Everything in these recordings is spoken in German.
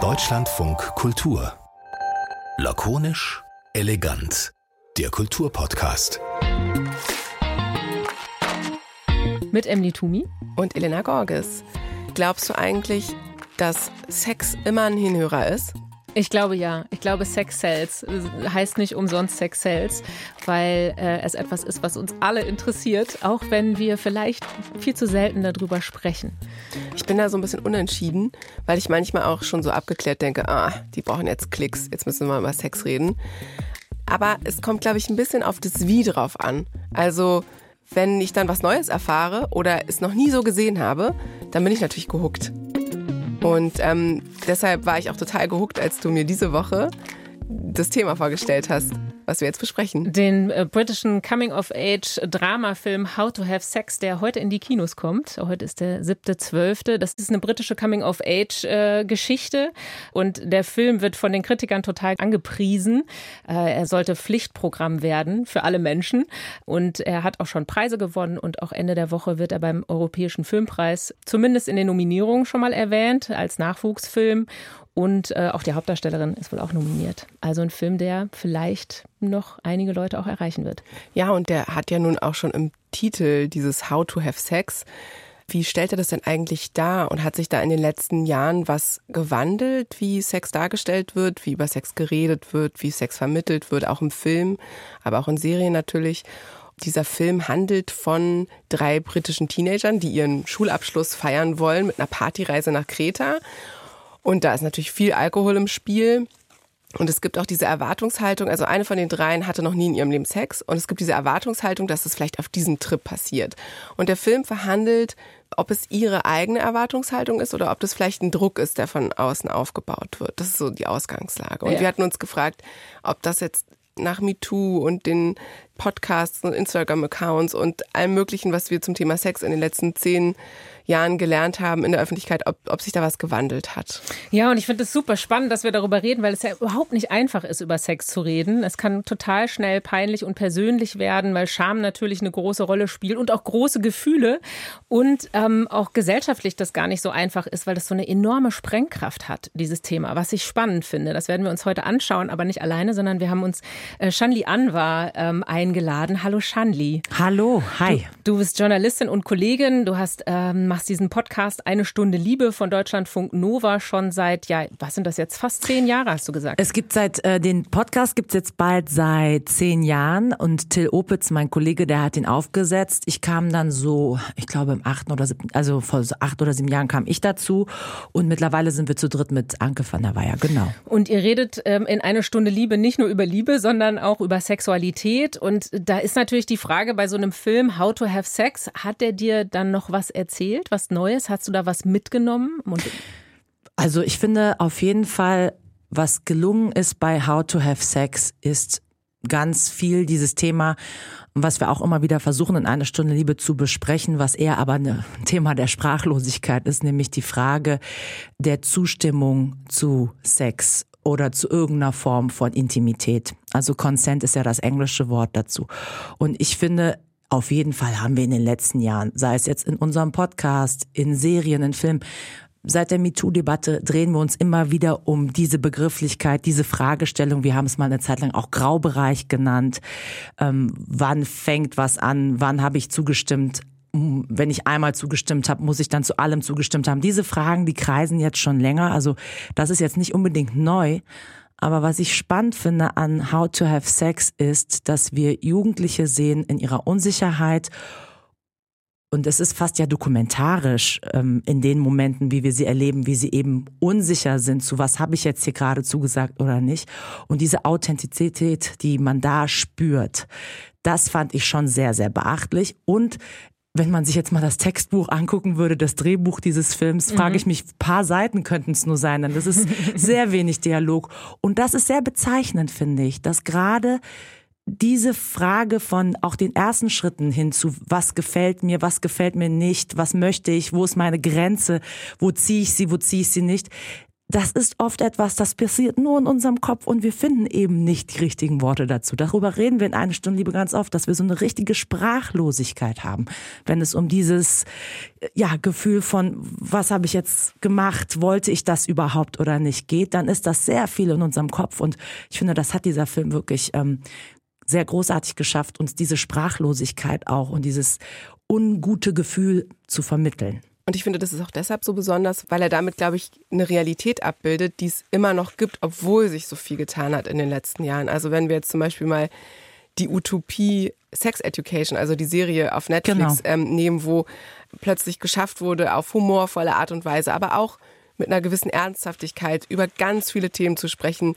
Deutschlandfunk Kultur. Lakonisch, elegant. Der Kulturpodcast. Mit Emily Tumi und Elena Gorges. Glaubst du eigentlich, dass Sex immer ein Hinhörer ist? Ich glaube ja. Ich glaube, Sex Cells heißt nicht umsonst Sex Cells, weil äh, es etwas ist, was uns alle interessiert, auch wenn wir vielleicht viel zu selten darüber sprechen. Ich bin da so ein bisschen unentschieden, weil ich manchmal auch schon so abgeklärt denke, ah, die brauchen jetzt Klicks, jetzt müssen wir mal über Sex reden. Aber es kommt, glaube ich, ein bisschen auf das Wie drauf an. Also, wenn ich dann was Neues erfahre oder es noch nie so gesehen habe, dann bin ich natürlich gehuckt. Und ähm, deshalb war ich auch total gehuckt, als du mir diese Woche das Thema vorgestellt hast was wir jetzt besprechen. Den äh, britischen Coming-of-Age-Dramafilm How to Have Sex, der heute in die Kinos kommt. Heute ist der 7.12. Das ist eine britische Coming-of-Age-Geschichte und der Film wird von den Kritikern total angepriesen. Äh, er sollte Pflichtprogramm werden für alle Menschen und er hat auch schon Preise gewonnen und auch Ende der Woche wird er beim Europäischen Filmpreis zumindest in den Nominierungen schon mal erwähnt als Nachwuchsfilm und äh, auch die Hauptdarstellerin ist wohl auch nominiert. Also ein Film, der vielleicht noch einige Leute auch erreichen wird. Ja, und der hat ja nun auch schon im Titel dieses How to Have Sex. Wie stellt er das denn eigentlich dar und hat sich da in den letzten Jahren was gewandelt, wie Sex dargestellt wird, wie über Sex geredet wird, wie Sex vermittelt wird, auch im Film, aber auch in Serien natürlich? Dieser Film handelt von drei britischen Teenagern, die ihren Schulabschluss feiern wollen mit einer Partyreise nach Kreta. Und da ist natürlich viel Alkohol im Spiel. Und es gibt auch diese Erwartungshaltung, also eine von den dreien hatte noch nie in ihrem Leben Sex und es gibt diese Erwartungshaltung, dass es vielleicht auf diesem Trip passiert. Und der Film verhandelt, ob es ihre eigene Erwartungshaltung ist oder ob das vielleicht ein Druck ist, der von außen aufgebaut wird. Das ist so die Ausgangslage. Und ja. wir hatten uns gefragt, ob das jetzt nach MeToo und den Podcasts und Instagram-Accounts und allem Möglichen, was wir zum Thema Sex in den letzten zehn Jahren gelernt haben in der Öffentlichkeit, ob, ob sich da was gewandelt hat. Ja, und ich finde es super spannend, dass wir darüber reden, weil es ja überhaupt nicht einfach ist, über Sex zu reden. Es kann total schnell peinlich und persönlich werden, weil Scham natürlich eine große Rolle spielt und auch große Gefühle und ähm, auch gesellschaftlich das gar nicht so einfach ist, weil das so eine enorme Sprengkraft hat, dieses Thema, was ich spannend finde. Das werden wir uns heute anschauen, aber nicht alleine, sondern wir haben uns äh, Shanli Anwar ähm, eingeladen. Hallo Shanli. Hallo, hi. Du, du bist Journalistin und Kollegin. Du hast ähm, machst diesen Podcast Eine Stunde Liebe von Deutschlandfunk Nova schon seit, ja, was sind das jetzt? Fast zehn Jahre, hast du gesagt. Es gibt seit, äh, den Podcast gibt es jetzt bald seit zehn Jahren und Till Opitz, mein Kollege, der hat ihn aufgesetzt. Ich kam dann so, ich glaube im achten oder siebten, also vor so acht oder sieben Jahren kam ich dazu und mittlerweile sind wir zu dritt mit Anke van der Weyer, genau. Und ihr redet ähm, in Eine Stunde Liebe nicht nur über Liebe, sondern auch über Sexualität und da ist natürlich die Frage bei so einem Film How to Have Sex, hat der dir dann noch was erzählt? erzählt? Was Neues? Hast du da was mitgenommen? Also ich finde auf jeden Fall, was gelungen ist bei How to Have Sex, ist ganz viel dieses Thema, was wir auch immer wieder versuchen in einer Stunde Liebe zu besprechen, was eher aber ein Thema der Sprachlosigkeit ist, nämlich die Frage der Zustimmung zu Sex oder zu irgendeiner Form von Intimität. Also Consent ist ja das englische Wort dazu. Und ich finde, auf jeden Fall haben wir in den letzten Jahren, sei es jetzt in unserem Podcast, in Serien, in Filmen, Seit der MeToo-Debatte drehen wir uns immer wieder um diese Begrifflichkeit, diese Fragestellung. Wir haben es mal eine Zeit lang auch Graubereich genannt. Ähm, wann fängt was an? Wann habe ich zugestimmt? Wenn ich einmal zugestimmt habe, muss ich dann zu allem zugestimmt haben. Diese Fragen, die kreisen jetzt schon länger. Also das ist jetzt nicht unbedingt neu. Aber was ich spannend finde an How to Have Sex ist, dass wir Jugendliche sehen in ihrer Unsicherheit und es ist fast ja dokumentarisch ähm, in den Momenten, wie wir sie erleben, wie sie eben unsicher sind, zu was habe ich jetzt hier gerade zugesagt oder nicht. Und diese Authentizität, die man da spürt, das fand ich schon sehr, sehr beachtlich. Und wenn man sich jetzt mal das Textbuch angucken würde, das Drehbuch dieses Films, mhm. frage ich mich, paar Seiten könnten es nur sein, denn das ist sehr wenig Dialog. Und das ist sehr bezeichnend, finde ich, dass gerade diese Frage von auch den ersten Schritten hin zu, was gefällt mir, was gefällt mir nicht, was möchte ich, wo ist meine Grenze, wo ziehe ich sie, wo ziehe ich sie nicht, das ist oft etwas, das passiert nur in unserem Kopf und wir finden eben nicht die richtigen Worte dazu. Darüber reden wir in einer Stunde Liebe ganz oft, dass wir so eine richtige Sprachlosigkeit haben, wenn es um dieses ja, Gefühl von, was habe ich jetzt gemacht, wollte ich das überhaupt oder nicht geht, dann ist das sehr viel in unserem Kopf und ich finde, das hat dieser Film wirklich ähm, sehr großartig geschafft, uns diese Sprachlosigkeit auch und dieses ungute Gefühl zu vermitteln. Und ich finde, das ist auch deshalb so besonders, weil er damit, glaube ich, eine Realität abbildet, die es immer noch gibt, obwohl sich so viel getan hat in den letzten Jahren. Also wenn wir jetzt zum Beispiel mal die Utopie Sex Education, also die Serie auf Netflix genau. ähm, nehmen, wo plötzlich geschafft wurde, auf humorvolle Art und Weise, aber auch mit einer gewissen Ernsthaftigkeit über ganz viele Themen zu sprechen,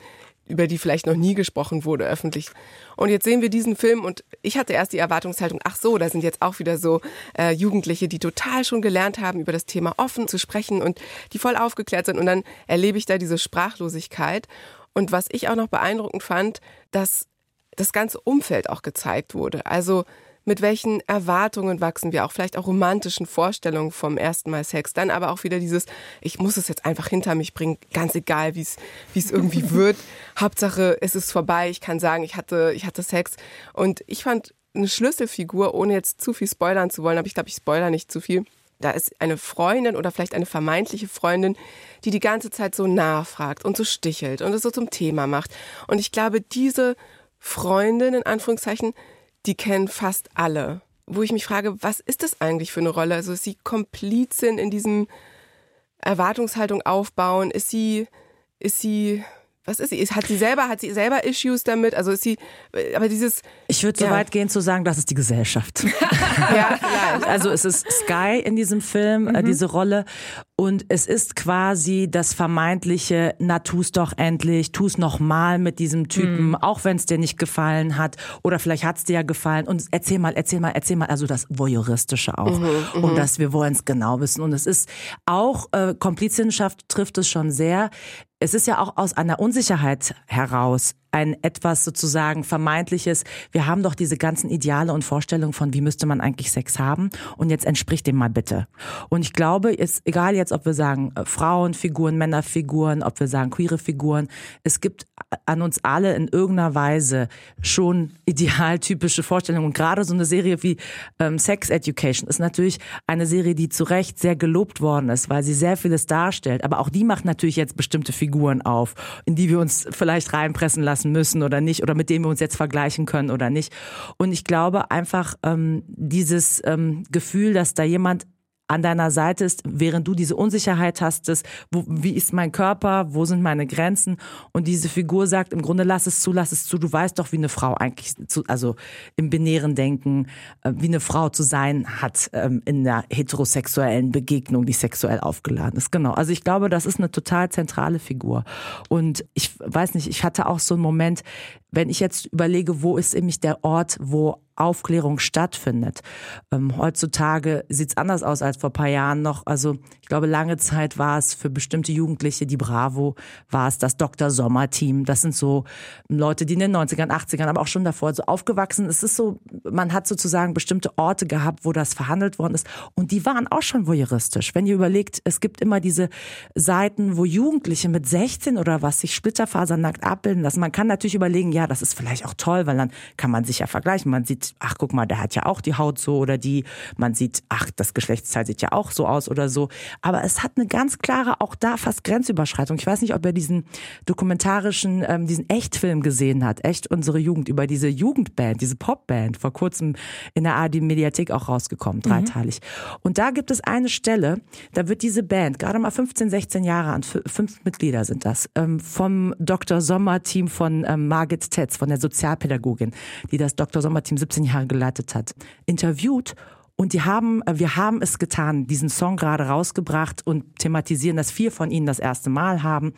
über die vielleicht noch nie gesprochen wurde öffentlich. Und jetzt sehen wir diesen Film und ich hatte erst die Erwartungshaltung, ach so, da sind jetzt auch wieder so äh, Jugendliche, die total schon gelernt haben, über das Thema offen zu sprechen und die voll aufgeklärt sind. Und dann erlebe ich da diese Sprachlosigkeit. Und was ich auch noch beeindruckend fand, dass das ganze Umfeld auch gezeigt wurde. Also mit welchen Erwartungen wachsen wir auch, vielleicht auch romantischen Vorstellungen vom ersten Mal Sex. Dann aber auch wieder dieses, ich muss es jetzt einfach hinter mich bringen, ganz egal, wie es wie es irgendwie wird. Hauptsache, es ist vorbei. Ich kann sagen, ich hatte, ich hatte Sex. Und ich fand eine Schlüsselfigur, ohne jetzt zu viel spoilern zu wollen, aber ich glaube, ich spoiler nicht zu viel. Da ist eine Freundin oder vielleicht eine vermeintliche Freundin, die die ganze Zeit so nachfragt und so stichelt und es so zum Thema macht. Und ich glaube, diese Freundin in Anführungszeichen die kennen fast alle. Wo ich mich frage, was ist das eigentlich für eine Rolle? Also ist sie Komplizin in diesem Erwartungshaltung aufbauen? Ist sie, ist sie was ist sie? Hat sie selber, hat sie selber Issues damit? Also ist sie, aber dieses. Ich würde ja. so weit gehen zu sagen, das ist die Gesellschaft. ja, vielleicht. Also es ist Sky in diesem Film, äh, mhm. diese Rolle. Und es ist quasi das vermeintliche, na tu's doch endlich, tu's noch mal mit diesem Typen, mhm. auch wenn es dir nicht gefallen hat. Oder vielleicht hat's dir ja gefallen. Und erzähl mal, erzähl mal, erzähl mal. Also das Voyeuristische auch. Mhm, mhm. und dass wir wollen es genau wissen. Und es ist auch, äh, Komplizinschaft trifft es schon sehr es ist ja auch aus einer Unsicherheit heraus ein etwas sozusagen vermeintliches, wir haben doch diese ganzen Ideale und Vorstellungen von, wie müsste man eigentlich Sex haben und jetzt entspricht dem mal bitte. Und ich glaube, ist egal jetzt, ob wir sagen äh, Frauenfiguren, Männerfiguren, ob wir sagen queere Figuren, es gibt an uns alle in irgendeiner Weise schon idealtypische Vorstellungen. Und gerade so eine Serie wie ähm, Sex Education ist natürlich eine Serie, die zu Recht sehr gelobt worden ist, weil sie sehr vieles darstellt. Aber auch die macht natürlich jetzt bestimmte Figuren auf, in die wir uns vielleicht reinpressen lassen lassen müssen oder nicht oder mit dem wir uns jetzt vergleichen können oder nicht. Und ich glaube einfach ähm, dieses ähm, Gefühl, dass da jemand an deiner Seite ist, während du diese Unsicherheit hast, das, wo, wie ist mein Körper, wo sind meine Grenzen? Und diese Figur sagt im Grunde, lass es zu, lass es zu, du weißt doch, wie eine Frau eigentlich, zu, also im binären Denken, äh, wie eine Frau zu sein hat ähm, in der heterosexuellen Begegnung, die sexuell aufgeladen ist. Genau, also ich glaube, das ist eine total zentrale Figur. Und ich weiß nicht, ich hatte auch so einen Moment, wenn ich jetzt überlege, wo ist nämlich der Ort, wo Aufklärung stattfindet. Ähm, heutzutage sieht es anders aus als vor paar Jahren noch. Also ich glaube, lange Zeit war es für bestimmte Jugendliche, die Bravo, war es das Dr. Sommer-Team. Das sind so Leute, die in den 90ern, 80ern, aber auch schon davor so aufgewachsen. Es ist so, man hat sozusagen bestimmte Orte gehabt, wo das verhandelt worden ist. Und die waren auch schon voyeuristisch. Wenn ihr überlegt, es gibt immer diese Seiten, wo Jugendliche mit 16 oder was sich splitterfasernackt abbilden lassen. Man kann natürlich überlegen, ja, das ist vielleicht auch toll, weil dann kann man sich ja vergleichen. Man sieht, ach guck mal, der hat ja auch die Haut so oder die. Man sieht, ach, das Geschlechtsteil sieht ja auch so aus oder so. Aber es hat eine ganz klare, auch da fast Grenzüberschreitung. Ich weiß nicht, ob er diesen dokumentarischen, ähm, diesen Echtfilm gesehen hat. Echt unsere Jugend über diese Jugendband, diese Popband, vor kurzem in der ARD Mediathek auch rausgekommen, mhm. dreiteilig. Mhm. Und da gibt es eine Stelle, da wird diese Band, gerade mal 15, 16 Jahre an, fünf Mitglieder sind das, ähm, vom Dr. Sommer Team von ähm, Margit Tetz, von der Sozialpädagogin, die das Dr. Sommer-Team 17 Jahre geleitet hat, interviewt und die haben, äh, wir haben es getan, diesen Song gerade rausgebracht und thematisieren, dass vier von ihnen das erste Mal haben.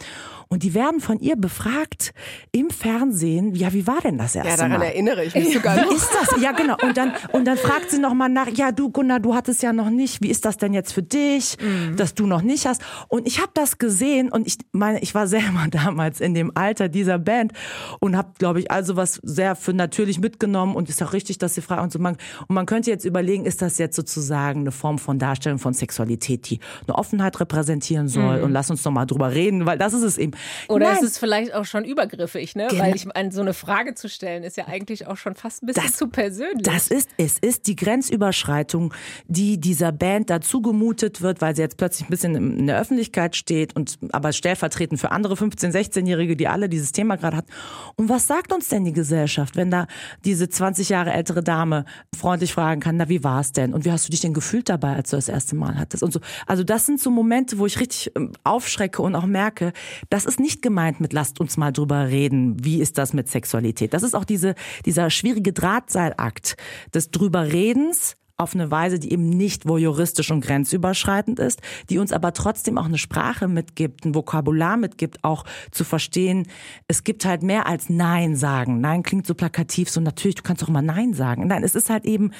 Und die werden von ihr befragt im Fernsehen, ja, wie war denn das erste Mal? Ja, daran Mal? erinnere ich mich sogar. Wie ist das? Ja, genau. Und dann, und dann fragt sie nochmal nach, ja, du Gunnar, du hattest ja noch nicht, wie ist das denn jetzt für dich, mhm. dass du noch nicht hast? Und ich habe das gesehen und ich meine, ich war selber damals in dem Alter dieser Band und habe, glaube ich, also was sehr für natürlich mitgenommen und ist auch richtig, dass sie fragen und so. Und man könnte jetzt überlegen, ist das das jetzt sozusagen eine Form von Darstellung von Sexualität, die eine Offenheit repräsentieren soll? Mhm. Und lass uns doch mal drüber reden, weil das ist es eben. Oder Nein. ist es vielleicht auch schon übergriffig, ne? Genau. Weil ich meine, so eine Frage zu stellen, ist ja eigentlich auch schon fast ein bisschen das, zu persönlich. Das ist, es ist die Grenzüberschreitung, die dieser Band dazu gemutet wird, weil sie jetzt plötzlich ein bisschen in der Öffentlichkeit steht und aber stellvertretend für andere 15-, 16-Jährige, die alle dieses Thema gerade hatten. Und was sagt uns denn die Gesellschaft, wenn da diese 20 Jahre ältere Dame freundlich fragen kann, na, wie war es denn? Und wie hast du dich denn gefühlt dabei, als du das erste Mal hattest? Und so. Also das sind so Momente, wo ich richtig ähm, aufschrecke und auch merke, das ist nicht gemeint mit lasst uns mal drüber reden, wie ist das mit Sexualität. Das ist auch diese, dieser schwierige Drahtseilakt des drüberredens auf eine Weise, die eben nicht voyeuristisch und grenzüberschreitend ist, die uns aber trotzdem auch eine Sprache mitgibt, ein Vokabular mitgibt, auch zu verstehen, es gibt halt mehr als Nein sagen. Nein klingt so plakativ, so natürlich, du kannst doch immer Nein sagen. Nein, es ist halt eben,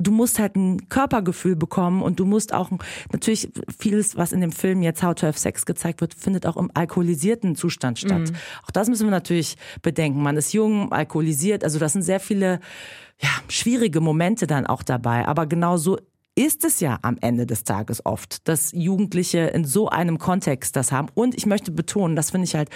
du musst halt ein Körpergefühl bekommen und du musst auch, natürlich vieles, was in dem Film jetzt How to Have Sex gezeigt wird, findet auch im alkoholisierten Zustand statt. Mhm. Auch das müssen wir natürlich bedenken. Man ist jung, alkoholisiert, also das sind sehr viele ja, schwierige Momente dann auch dabei. Aber genau so ist es ja am Ende des Tages oft, dass Jugendliche in so einem Kontext das haben. Und ich möchte betonen, das finde ich halt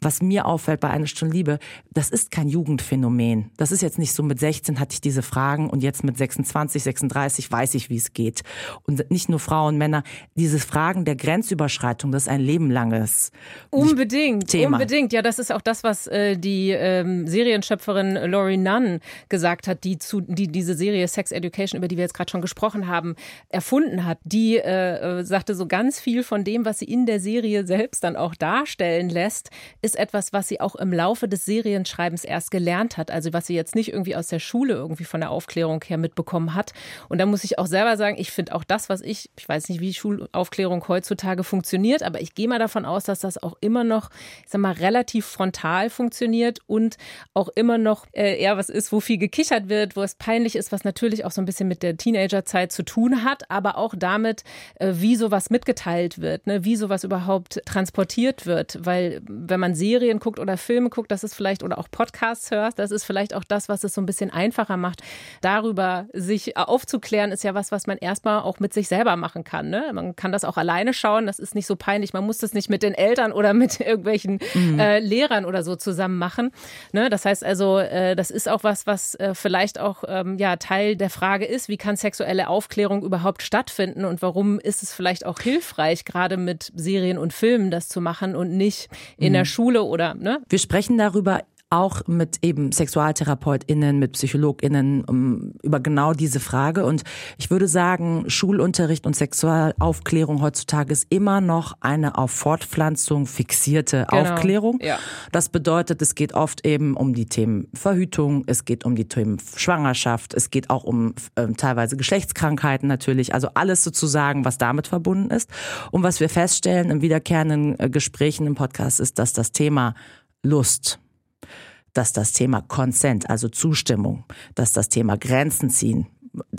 was mir auffällt bei einer Stunde Liebe, das ist kein Jugendphänomen. Das ist jetzt nicht so mit 16 hatte ich diese Fragen und jetzt mit 26, 36 weiß ich, wie es geht. Und nicht nur Frauen, Männer, diese Fragen der Grenzüberschreitung, das ist ein lebenlanges unbedingt, Thema. Unbedingt, ja, das ist auch das, was äh, die ähm, Serienschöpferin Laurie Nunn gesagt hat, die zu die diese Serie Sex Education, über die wir jetzt gerade schon gesprochen haben, erfunden hat. Die äh, äh, sagte so ganz viel von dem, was sie in der Serie selbst dann auch darstellen lässt, ist ist etwas, was sie auch im Laufe des Serienschreibens erst gelernt hat. Also was sie jetzt nicht irgendwie aus der Schule irgendwie von der Aufklärung her mitbekommen hat. Und da muss ich auch selber sagen, ich finde auch das, was ich, ich weiß nicht, wie Schulaufklärung heutzutage funktioniert, aber ich gehe mal davon aus, dass das auch immer noch, ich sag mal, relativ frontal funktioniert und auch immer noch äh, eher was ist, wo viel gekichert wird, wo es peinlich ist, was natürlich auch so ein bisschen mit der Teenagerzeit zu tun hat, aber auch damit, äh, wie sowas mitgeteilt wird, ne? wie sowas überhaupt transportiert wird. Weil wenn man Serien guckt oder Filme guckt, das ist vielleicht oder auch Podcasts hört, das ist vielleicht auch das, was es so ein bisschen einfacher macht. Darüber sich aufzuklären, ist ja was, was man erstmal auch mit sich selber machen kann. Ne? Man kann das auch alleine schauen, das ist nicht so peinlich. Man muss das nicht mit den Eltern oder mit irgendwelchen mhm. äh, Lehrern oder so zusammen machen. Ne? Das heißt also, äh, das ist auch was, was äh, vielleicht auch ähm, ja, Teil der Frage ist, wie kann sexuelle Aufklärung überhaupt stattfinden und warum ist es vielleicht auch hilfreich, gerade mit Serien und Filmen das zu machen und nicht in mhm. der Schule Schule oder, ne? Wir sprechen darüber auch mit eben SexualtherapeutInnen, mit PsychologInnen um, über genau diese Frage. Und ich würde sagen, Schulunterricht und Sexualaufklärung heutzutage ist immer noch eine auf Fortpflanzung fixierte genau. Aufklärung. Ja. Das bedeutet, es geht oft eben um die Themen Verhütung, es geht um die Themen Schwangerschaft, es geht auch um äh, teilweise Geschlechtskrankheiten natürlich, also alles sozusagen, was damit verbunden ist. Und was wir feststellen in wiederkehrenden äh, Gesprächen im Podcast ist, dass das Thema Lust, dass das Thema Consent, also Zustimmung, dass das Thema Grenzen ziehen,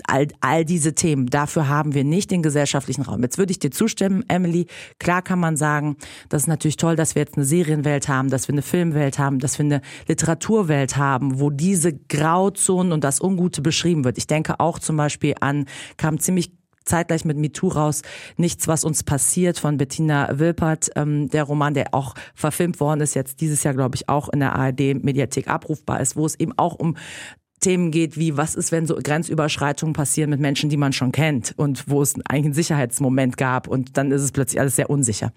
all, all diese Themen, dafür haben wir nicht den gesellschaftlichen Raum. Jetzt würde ich dir zustimmen, Emily. Klar kann man sagen, das ist natürlich toll, dass wir jetzt eine Serienwelt haben, dass wir eine Filmwelt haben, dass wir eine Literaturwelt haben, wo diese Grauzonen und das Ungute beschrieben wird. Ich denke auch zum Beispiel an, kam ziemlich zeitgleich mit MeToo raus Nichts, was uns passiert von Bettina Wilpert, ähm, der Roman, der auch verfilmt worden ist, jetzt dieses Jahr, glaube ich, auch in der ARD-Mediathek abrufbar ist, wo es eben auch um Themen geht, wie was ist, wenn so Grenzüberschreitungen passieren mit Menschen, die man schon kennt und wo es eigentlich einen Sicherheitsmoment gab und dann ist es plötzlich alles sehr unsicher.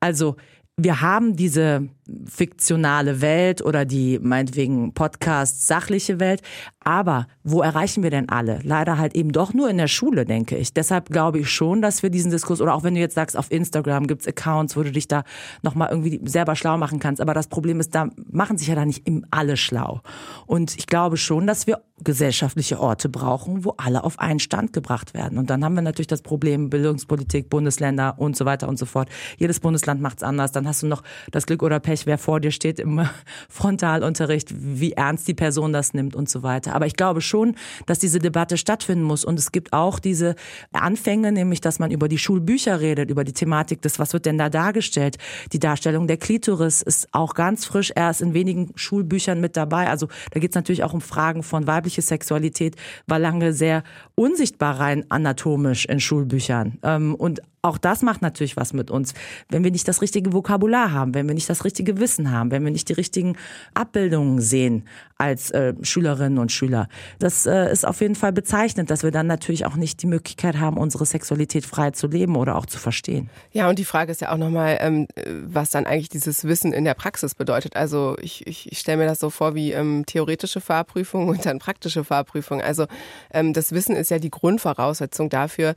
Also wir haben diese fiktionale Welt oder die meinetwegen Podcast sachliche Welt, aber wo erreichen wir denn alle? Leider halt eben doch nur in der Schule, denke ich. Deshalb glaube ich schon, dass wir diesen Diskurs oder auch wenn du jetzt sagst, auf Instagram gibt's Accounts, wo du dich da nochmal irgendwie selber schlau machen kannst, aber das Problem ist, da machen sich ja da nicht alle schlau. Und ich glaube schon, dass wir gesellschaftliche Orte brauchen, wo alle auf einen Stand gebracht werden. Und dann haben wir natürlich das Problem Bildungspolitik, Bundesländer und so weiter und so fort. Jedes Bundesland macht's anders. Dann hast du noch das Glück oder Pech, wer vor dir steht im Frontalunterricht, wie ernst die Person das nimmt und so weiter. Aber ich glaube schon, dass diese Debatte stattfinden muss. Und es gibt auch diese Anfänge, nämlich, dass man über die Schulbücher redet, über die Thematik des, was wird denn da dargestellt? Die Darstellung der Klitoris ist auch ganz frisch erst in wenigen Schulbüchern mit dabei. Also da geht es natürlich auch um Fragen von weiblicher weibliche Sexualität war lange sehr unsichtbar rein anatomisch in Schulbüchern. Ähm, und auch das macht natürlich was mit uns. Wenn wir nicht das richtige Vokabular haben, wenn wir nicht das richtige Wissen haben, wenn wir nicht die richtigen Abbildungen sehen als äh, Schülerinnen und Schüler. Das äh, ist auf jeden Fall bezeichnend, dass wir dann natürlich auch nicht die Möglichkeit haben, unsere Sexualität frei zu leben oder auch zu verstehen. Ja, und die Frage ist ja auch nochmal, ähm, was dann eigentlich dieses Wissen in der Praxis bedeutet. Also ich, ich, ich stelle mir das so vor wie ähm, theoretische Fahrprüfung und dann praktische Fahrprüfung. Also ähm, das Wissen ist ja die Grundvoraussetzung dafür,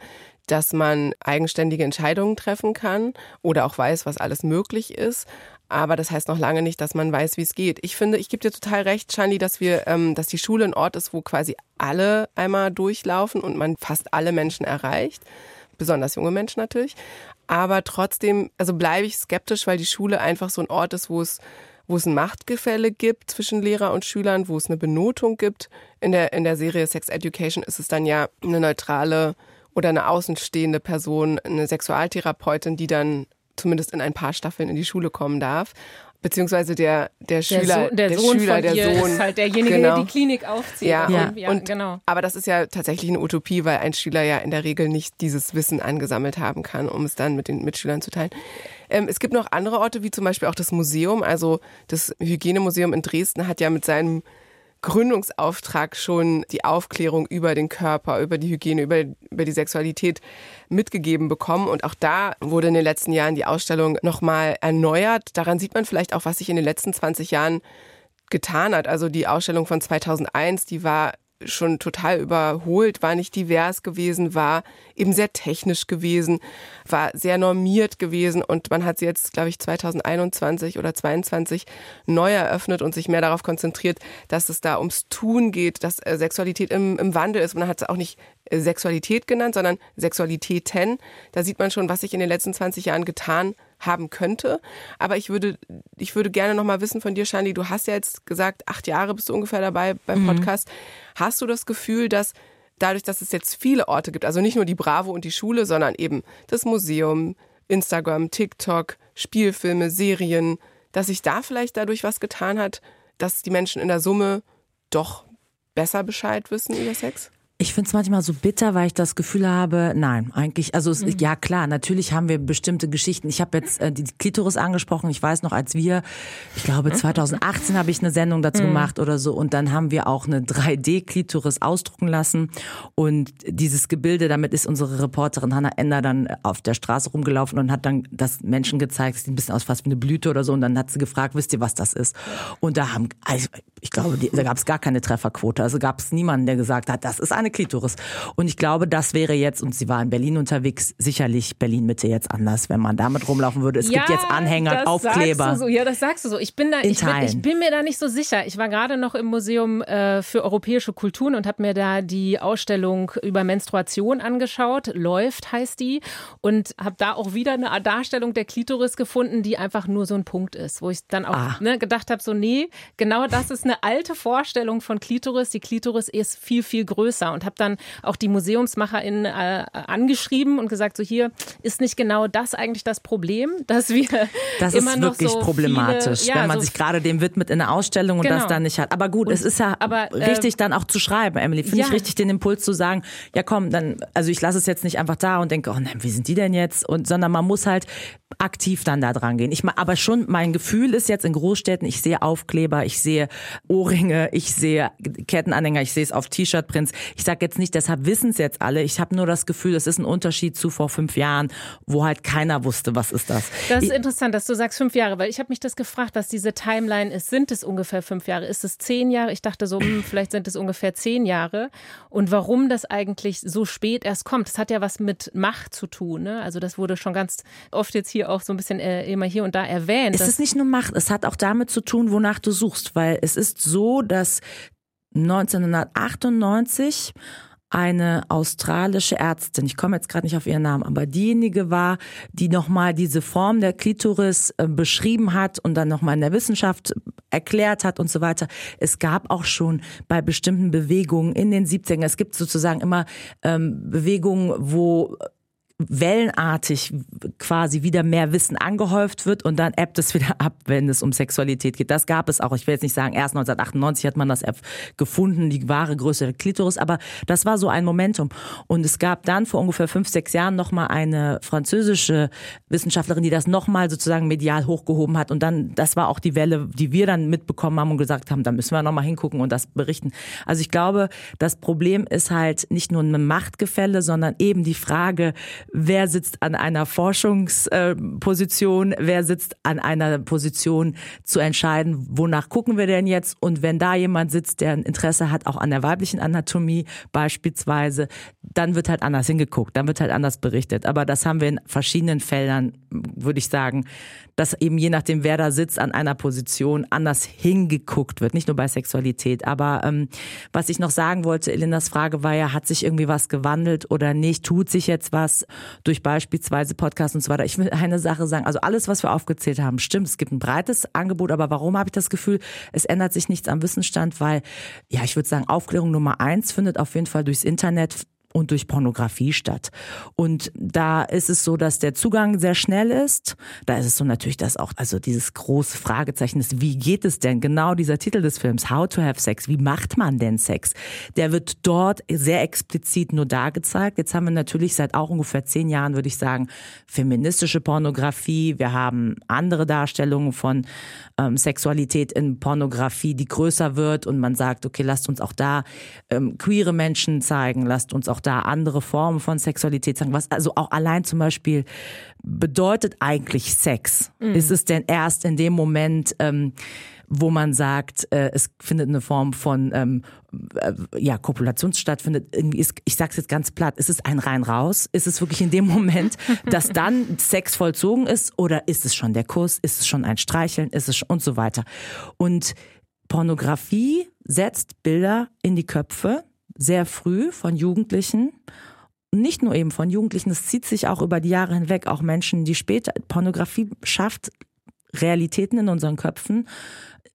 dass man eigenständige Entscheidungen treffen kann oder auch weiß, was alles möglich ist. Aber das heißt noch lange nicht, dass man weiß, wie es geht. Ich finde, ich gebe dir total recht, Shani, dass wir, ähm, dass die Schule ein Ort ist, wo quasi alle einmal durchlaufen und man fast alle Menschen erreicht. Besonders junge Menschen natürlich. Aber trotzdem, also bleibe ich skeptisch, weil die Schule einfach so ein Ort ist, wo es wo es ein Machtgefälle gibt zwischen Lehrer und Schülern, wo es eine Benotung gibt. In der, in der Serie Sex Education ist es dann ja eine neutrale oder eine außenstehende Person, eine Sexualtherapeutin, die dann zumindest in ein paar Staffeln in die Schule kommen darf. Beziehungsweise der, der, der Schüler, so, der, der Sohn Schüler, von der dir Sohn. ist halt derjenige, genau. der die Klinik aufzieht. Ja, ja. und, ja und, genau. aber das ist ja tatsächlich eine Utopie, weil ein Schüler ja in der Regel nicht dieses Wissen angesammelt haben kann, um es dann mit den Mitschülern zu teilen. Ähm, es gibt noch andere Orte, wie zum Beispiel auch das Museum. Also das Hygienemuseum in Dresden hat ja mit seinem Gründungsauftrag schon die Aufklärung über den Körper, über die Hygiene, über, über die Sexualität mitgegeben bekommen. Und auch da wurde in den letzten Jahren die Ausstellung nochmal erneuert. Daran sieht man vielleicht auch, was sich in den letzten 20 Jahren getan hat. Also die Ausstellung von 2001, die war schon total überholt, war nicht divers gewesen, war eben sehr technisch gewesen, war sehr normiert gewesen und man hat sie jetzt, glaube ich, 2021 oder 22 neu eröffnet und sich mehr darauf konzentriert, dass es da ums Tun geht, dass äh, Sexualität im, im Wandel ist. Man hat es auch nicht äh, Sexualität genannt, sondern Sexualitäten. Da sieht man schon, was sich in den letzten 20 Jahren getan haben könnte. Aber ich würde, ich würde gerne noch mal wissen von dir, Shani, du hast ja jetzt gesagt, acht Jahre bist du ungefähr dabei beim Podcast. Mhm. Hast du das Gefühl, dass dadurch, dass es jetzt viele Orte gibt, also nicht nur die Bravo und die Schule, sondern eben das Museum, Instagram, TikTok, Spielfilme, Serien, dass sich da vielleicht dadurch was getan hat, dass die Menschen in der Summe doch besser Bescheid wissen über Sex? Ich finde es manchmal so bitter, weil ich das Gefühl habe, nein, eigentlich, also es, mhm. ja klar, natürlich haben wir bestimmte Geschichten. Ich habe jetzt äh, die Klitoris angesprochen. Ich weiß noch, als wir, ich glaube 2018 habe ich eine Sendung dazu mhm. gemacht oder so und dann haben wir auch eine 3D-Klitoris ausdrucken lassen und dieses Gebilde, damit ist unsere Reporterin Hannah Ender dann auf der Straße rumgelaufen und hat dann das Menschen gezeigt, sieht ein bisschen aus fast wie eine Blüte oder so und dann hat sie gefragt, wisst ihr, was das ist? Und da haben, also ich glaube, die, da gab es gar keine Trefferquote. Also gab es niemanden, der gesagt hat, das ist eine Klitoris. Und ich glaube, das wäre jetzt, und sie war in Berlin unterwegs, sicherlich Berlin Mitte jetzt anders, wenn man damit rumlaufen würde. Es ja, gibt jetzt Anhänger, Aufkleber. So. Ja, das sagst du so. Ich bin da, ich bin, ich bin, mir da nicht so sicher. Ich war gerade noch im Museum äh, für europäische Kulturen und habe mir da die Ausstellung über Menstruation angeschaut. Läuft heißt die. Und habe da auch wieder eine Darstellung der Klitoris gefunden, die einfach nur so ein Punkt ist, wo ich dann auch ah. ne, gedacht habe, so nee, genau das ist eine alte Vorstellung von Klitoris. Die Klitoris ist viel, viel größer und habe dann auch die MuseumsmacherInnen äh, angeschrieben und gesagt, so hier ist nicht genau das eigentlich das Problem, dass wir das immer ist wirklich so problematisch, viele, ja, wenn man so sich gerade dem widmet in der Ausstellung und genau. das dann nicht hat. Aber gut, und, es ist ja aber, äh, richtig dann auch zu schreiben, Emily. Finde ja. ich richtig, den Impuls zu sagen, ja komm, dann, also ich lasse es jetzt nicht einfach da und denke, oh nein, wie sind die denn jetzt? Und sondern man muss halt aktiv dann da dran gehen. Ich aber schon mein Gefühl ist jetzt in Großstädten, ich sehe Aufkleber, ich sehe Ohrringe, ich sehe Kettenanhänger, ich sehe es auf T-Shirt-Prints. Ich sage jetzt nicht, deshalb wissen es jetzt alle. Ich habe nur das Gefühl, es ist ein Unterschied zu vor fünf Jahren, wo halt keiner wusste, was ist das. Das ist ich, interessant, dass du sagst fünf Jahre, weil ich habe mich das gefragt, was diese Timeline ist. Sind es ungefähr fünf Jahre? Ist es zehn Jahre? Ich dachte so, hm, vielleicht sind es ungefähr zehn Jahre. Und warum das eigentlich so spät erst kommt, das hat ja was mit Macht zu tun. Ne? Also das wurde schon ganz oft jetzt hier auch so ein bisschen äh, immer hier und da erwähnt. Es ist nicht nur Macht, es hat auch damit zu tun, wonach du suchst, weil es ist so, dass 1998 eine australische Ärztin, ich komme jetzt gerade nicht auf ihren Namen, aber diejenige war, die nochmal diese Form der Klitoris äh, beschrieben hat und dann nochmal in der Wissenschaft erklärt hat und so weiter. Es gab auch schon bei bestimmten Bewegungen in den 70ern, es gibt sozusagen immer ähm, Bewegungen, wo wellenartig quasi wieder mehr Wissen angehäuft wird und dann ebbt es wieder ab, wenn es um Sexualität geht. Das gab es auch. Ich will jetzt nicht sagen, erst 1998 hat man das gefunden, die wahre Größe der Klitoris, aber das war so ein Momentum. Und es gab dann vor ungefähr fünf, sechs Jahren nochmal eine französische Wissenschaftlerin, die das nochmal sozusagen medial hochgehoben hat. Und dann, das war auch die Welle, die wir dann mitbekommen haben und gesagt haben, da müssen wir nochmal hingucken und das berichten. Also ich glaube, das Problem ist halt nicht nur ein Machtgefälle, sondern eben die Frage, wer sitzt an einer Forschungsposition, wer sitzt an einer Position zu entscheiden, wonach gucken wir denn jetzt? Und wenn da jemand sitzt, der ein Interesse hat, auch an der weiblichen Anatomie beispielsweise, dann wird halt anders hingeguckt, dann wird halt anders berichtet. Aber das haben wir in verschiedenen Feldern, würde ich sagen, dass eben je nachdem, wer da sitzt, an einer Position anders hingeguckt wird. Nicht nur bei Sexualität. Aber ähm, was ich noch sagen wollte, Elindas Frage war ja, hat sich irgendwie was gewandelt oder nicht? Tut sich jetzt was durch beispielsweise Podcasts und so weiter? Ich will eine Sache sagen. Also alles, was wir aufgezählt haben, stimmt. Es gibt ein breites Angebot. Aber warum habe ich das Gefühl, es ändert sich nichts am Wissensstand? Weil, ja, ich würde sagen, Aufklärung Nummer eins findet auf jeden Fall durchs Internet und durch Pornografie statt. Und da ist es so, dass der Zugang sehr schnell ist. Da ist es so natürlich, dass auch, also dieses große Fragezeichen ist, wie geht es denn? Genau dieser Titel des Films, How to Have Sex. Wie macht man denn Sex? Der wird dort sehr explizit nur da gezeigt. Jetzt haben wir natürlich seit auch ungefähr zehn Jahren, würde ich sagen, feministische Pornografie. Wir haben andere Darstellungen von ähm, Sexualität in Pornografie, die größer wird und man sagt, okay, lasst uns auch da ähm, queere Menschen zeigen, lasst uns auch da andere Formen von Sexualität zeigen. Was also auch allein zum Beispiel bedeutet eigentlich Sex? Mhm. Ist es denn erst in dem Moment, ähm, wo man sagt, äh, es findet eine Form von ähm, äh, ja, Kopulation stattfindet, irgendwie ist, ich sag's jetzt ganz platt, ist es ein rein raus? Ist es wirklich in dem Moment, dass dann Sex vollzogen ist oder ist es schon der Kuss? Ist es schon ein Streicheln? Ist es schon, und so weiter? Und Pornografie setzt Bilder in die Köpfe sehr früh von Jugendlichen nicht nur eben von Jugendlichen, es zieht sich auch über die Jahre hinweg, auch Menschen, die später Pornografie schafft, Realitäten in unseren Köpfen,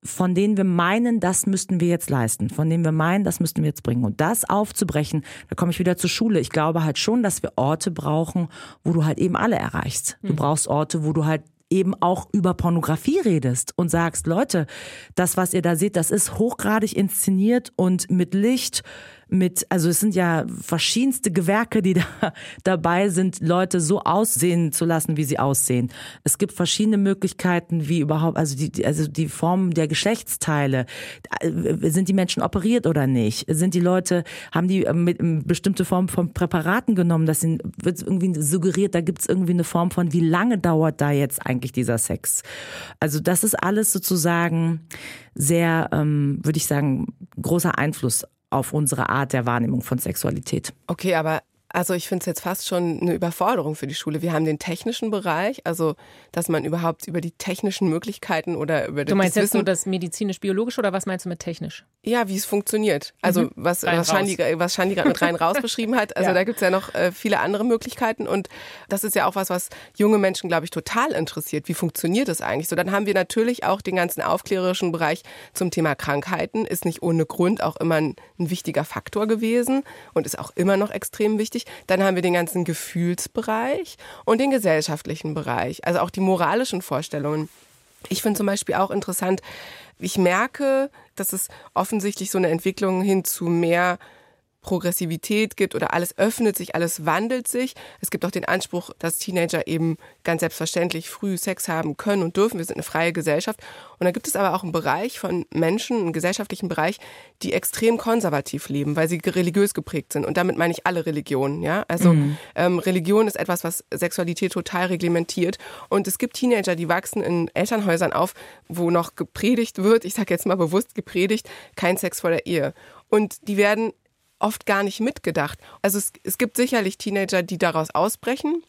von denen wir meinen, das müssten wir jetzt leisten, von denen wir meinen, das müssten wir jetzt bringen. Und das aufzubrechen, da komme ich wieder zur Schule. Ich glaube halt schon, dass wir Orte brauchen, wo du halt eben alle erreichst. Du hm. brauchst Orte, wo du halt eben auch über Pornografie redest und sagst, Leute, das, was ihr da seht, das ist hochgradig inszeniert und mit Licht, mit, also es sind ja verschiedenste Gewerke, die da dabei sind, Leute so aussehen zu lassen, wie sie aussehen. Es gibt verschiedene Möglichkeiten, wie überhaupt, also die, also die Formen der Geschlechtsteile. Sind die Menschen operiert oder nicht? Sind die Leute, haben die äh, mit bestimmte Formen von Präparaten genommen? Das wird irgendwie suggeriert, da gibt es irgendwie eine Form von, wie lange dauert da jetzt eigentlich dieser Sex? Also das ist alles sozusagen sehr, ähm, würde ich sagen, großer Einfluss auf unsere Art der Wahrnehmung von Sexualität. Okay, aber also ich finde es jetzt fast schon eine Überforderung für die Schule. Wir haben den technischen Bereich, also dass man überhaupt über die technischen Möglichkeiten oder über Du meinst das jetzt Wissen, nur das medizinisch-biologisch oder was meinst du mit technisch? Ja, wie es funktioniert. Also mhm. was, was Shandi, was Shandi gerade mit rein raus beschrieben hat. Also ja. da gibt es ja noch äh, viele andere Möglichkeiten und das ist ja auch was, was junge Menschen, glaube ich, total interessiert. Wie funktioniert das eigentlich? So, dann haben wir natürlich auch den ganzen aufklärerischen Bereich zum Thema Krankheiten. Ist nicht ohne Grund auch immer ein, ein wichtiger Faktor gewesen und ist auch immer noch extrem wichtig wichtig. Dann haben wir den ganzen Gefühlsbereich und den gesellschaftlichen Bereich, also auch die moralischen Vorstellungen. Ich finde zum Beispiel auch interessant, ich merke, dass es offensichtlich so eine Entwicklung hin zu mehr Progressivität gibt oder alles öffnet sich, alles wandelt sich. Es gibt auch den Anspruch, dass Teenager eben ganz selbstverständlich früh Sex haben können und dürfen. Wir sind eine freie Gesellschaft. Und da gibt es aber auch einen Bereich von Menschen, einen gesellschaftlichen Bereich, die extrem konservativ leben, weil sie religiös geprägt sind. Und damit meine ich alle Religionen. Ja, also mhm. ähm, Religion ist etwas, was Sexualität total reglementiert. Und es gibt Teenager, die wachsen in Elternhäusern auf, wo noch gepredigt wird. Ich sage jetzt mal bewusst gepredigt, kein Sex vor der Ehe. Und die werden oft gar nicht mitgedacht. Also es, es gibt sicherlich Teenager, die daraus ausbrechen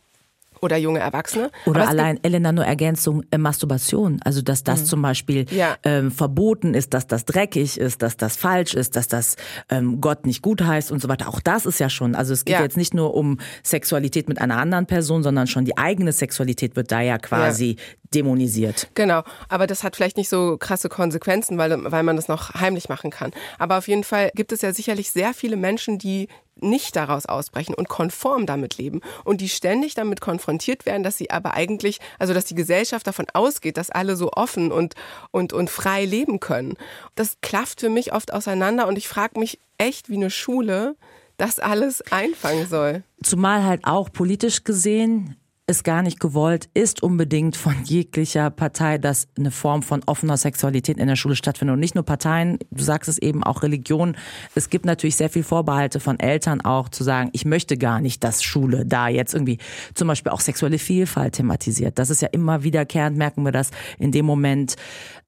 oder junge Erwachsene. Oder allein, Elena, nur Ergänzung, äh, Masturbation. Also, dass das mhm. zum Beispiel ja. ähm, verboten ist, dass das dreckig ist, dass das falsch ist, dass das ähm, Gott nicht gut heißt und so weiter. Auch das ist ja schon, also es geht ja. jetzt nicht nur um Sexualität mit einer anderen Person, sondern schon die eigene Sexualität wird da ja quasi ja. dämonisiert. Genau, aber das hat vielleicht nicht so krasse Konsequenzen, weil, weil man das noch heimlich machen kann. Aber auf jeden Fall gibt es ja sicherlich sehr viele Menschen, die nicht daraus ausbrechen und konform damit leben und die ständig damit konfrontiert werden, dass sie aber eigentlich, also dass die Gesellschaft davon ausgeht, dass alle so offen und, und, und frei leben können. Das klafft für mich oft auseinander und ich frage mich echt, wie eine Schule das alles einfangen soll. Zumal halt auch politisch gesehen es gar nicht gewollt ist unbedingt von jeglicher Partei, dass eine Form von offener Sexualität in der Schule stattfindet. Und nicht nur Parteien, du sagst es eben auch Religion. Es gibt natürlich sehr viel Vorbehalte von Eltern auch zu sagen, ich möchte gar nicht, dass Schule da jetzt irgendwie zum Beispiel auch sexuelle Vielfalt thematisiert. Das ist ja immer wiederkehrend, merken wir das in dem Moment,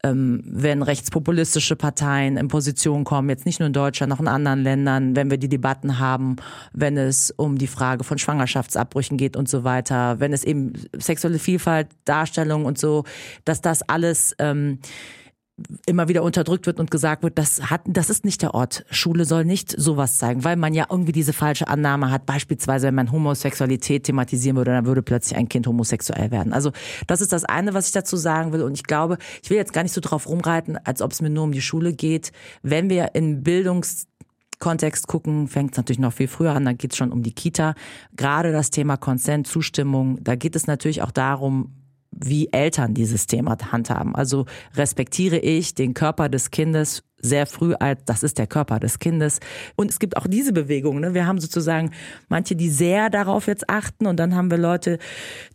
ähm, wenn rechtspopulistische Parteien in Position kommen, jetzt nicht nur in Deutschland, auch in anderen Ländern, wenn wir die Debatten haben, wenn es um die Frage von Schwangerschaftsabbrüchen geht und so weiter, wenn es eben sexuelle Vielfalt, Darstellung und so, dass das alles ähm, immer wieder unterdrückt wird und gesagt wird, das hat, das ist nicht der Ort. Schule soll nicht sowas zeigen, weil man ja irgendwie diese falsche Annahme hat. Beispielsweise, wenn man Homosexualität thematisieren würde, dann würde plötzlich ein Kind homosexuell werden. Also, das ist das eine, was ich dazu sagen will. Und ich glaube, ich will jetzt gar nicht so drauf rumreiten, als ob es mir nur um die Schule geht. Wenn wir in Bildungs Kontext gucken, fängt es natürlich noch viel früher an, da geht es schon um die Kita. Gerade das Thema Consent, Zustimmung, da geht es natürlich auch darum, wie Eltern dieses Thema handhaben. Also respektiere ich den Körper des Kindes sehr früh als, das ist der Körper des Kindes. Und es gibt auch diese Bewegung. Ne? Wir haben sozusagen manche, die sehr darauf jetzt achten und dann haben wir Leute,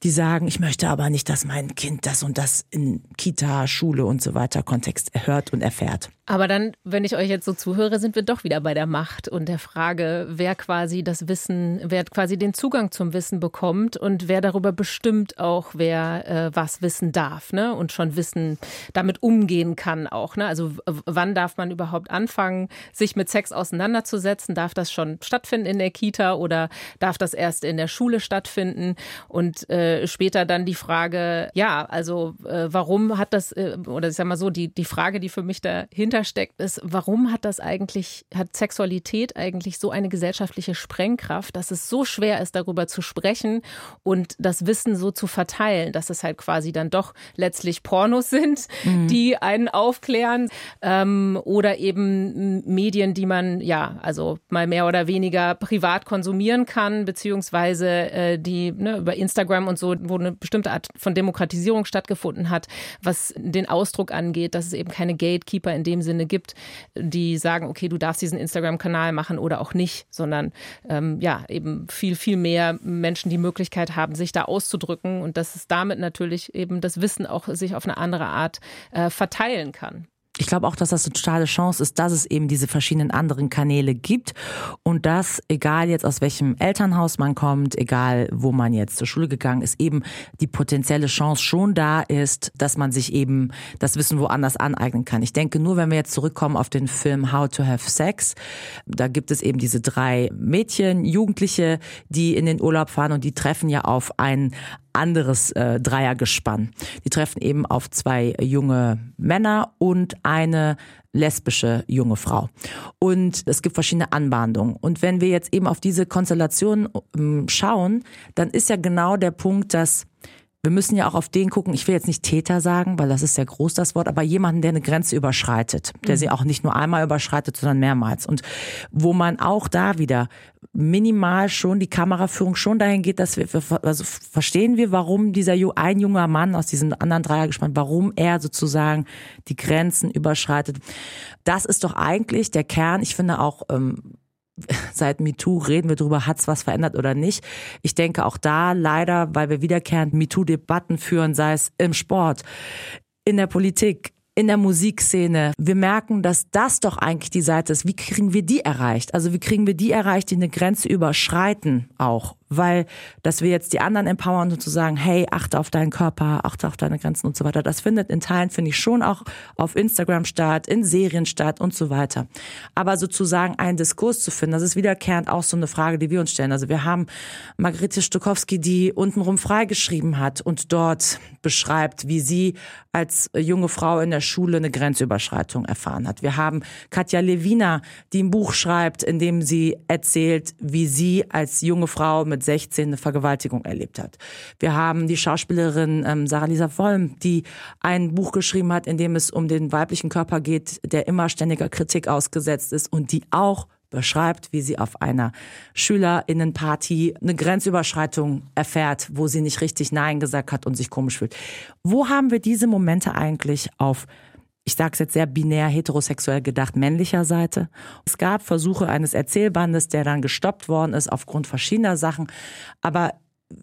die sagen, ich möchte aber nicht, dass mein Kind das und das in Kita, Schule und so weiter Kontext hört und erfährt. Aber dann, wenn ich euch jetzt so zuhöre, sind wir doch wieder bei der Macht und der Frage, wer quasi das Wissen, wer quasi den Zugang zum Wissen bekommt und wer darüber bestimmt auch, wer äh, was wissen darf, ne? Und schon Wissen damit umgehen kann auch, ne? Also wann darf man überhaupt anfangen, sich mit Sex auseinanderzusetzen? Darf das schon stattfinden in der Kita oder darf das erst in der Schule stattfinden? Und äh, später dann die Frage, ja, also äh, warum hat das, äh, oder ich sag mal so, die, die Frage, die für mich dahinter dahinter steckt, ist, warum hat das eigentlich, hat Sexualität eigentlich so eine gesellschaftliche Sprengkraft, dass es so schwer ist, darüber zu sprechen und das Wissen so zu verteilen, dass es halt quasi dann doch letztlich Pornos sind, mhm. die einen aufklären ähm, oder eben Medien, die man ja, also mal mehr oder weniger privat konsumieren kann, beziehungsweise äh, die ne, über Instagram und so, wo eine bestimmte Art von Demokratisierung stattgefunden hat, was den Ausdruck angeht, dass es eben keine Gatekeeper in dem Sinne Sinne gibt, die sagen, okay, du darfst diesen Instagram-Kanal machen oder auch nicht, sondern ähm, ja, eben viel, viel mehr Menschen die Möglichkeit haben, sich da auszudrücken und dass es damit natürlich eben das Wissen auch sich auf eine andere Art äh, verteilen kann ich glaube auch, dass das eine totale Chance ist, dass es eben diese verschiedenen anderen Kanäle gibt und dass, egal jetzt aus welchem Elternhaus man kommt, egal wo man jetzt zur Schule gegangen ist, eben die potenzielle Chance schon da ist, dass man sich eben das Wissen woanders aneignen kann. Ich denke nur, wenn wir jetzt zurückkommen auf den Film How to Have Sex, da gibt es eben diese drei Mädchen, Jugendliche, die in den Urlaub fahren und die treffen ja auf ein anderes äh, Dreiergespann. Die treffen eben auf zwei junge Männer und eine lesbische junge Frau. Und es gibt verschiedene Anbahndungen. Und wenn wir jetzt eben auf diese Konstellation ähm, schauen, dann ist ja genau der Punkt, dass wir müssen ja auch auf den gucken, ich will jetzt nicht Täter sagen, weil das ist sehr groß das Wort, aber jemanden, der eine Grenze überschreitet, der mhm. sie auch nicht nur einmal überschreitet, sondern mehrmals. Und wo man auch da wieder minimal schon die Kameraführung schon dahin geht, dass wir, also verstehen wir, warum dieser ein junger Mann aus diesem anderen Dreier gespannt, warum er sozusagen die Grenzen überschreitet. Das ist doch eigentlich der Kern. Ich finde auch, ähm, seit MeToo reden wir darüber, hat es was verändert oder nicht. Ich denke auch da leider, weil wir wiederkehrend MeToo-Debatten führen, sei es im Sport, in der Politik, in der Musikszene. Wir merken, dass das doch eigentlich die Seite ist. Wie kriegen wir die erreicht? Also wie kriegen wir die erreicht, die eine Grenze überschreiten auch? Weil dass wir jetzt die anderen empowern und zu sagen, hey, achte auf deinen Körper, achte auf deine Grenzen und so weiter. Das findet in Teilen, finde ich, schon auch auf Instagram statt, in Serien statt und so weiter. Aber sozusagen einen Diskurs zu finden, das ist wiederkehrend auch so eine Frage, die wir uns stellen. Also wir haben Margrethe Stokowski, die untenrum freigeschrieben hat und dort beschreibt, wie sie als junge Frau in der Schule eine Grenzüberschreitung erfahren hat. Wir haben Katja Lewina, die ein Buch schreibt, in dem sie erzählt, wie sie als junge Frau mit mit 16 eine Vergewaltigung erlebt hat. Wir haben die Schauspielerin ähm, Sarah Lisa Wollm, die ein Buch geschrieben hat, in dem es um den weiblichen Körper geht, der immer ständiger Kritik ausgesetzt ist und die auch beschreibt, wie sie auf einer Schülerinnenparty eine Grenzüberschreitung erfährt, wo sie nicht richtig Nein gesagt hat und sich komisch fühlt. Wo haben wir diese Momente eigentlich auf ich sage es jetzt sehr binär heterosexuell gedacht, männlicher Seite. Es gab Versuche eines Erzählbandes, der dann gestoppt worden ist aufgrund verschiedener Sachen. Aber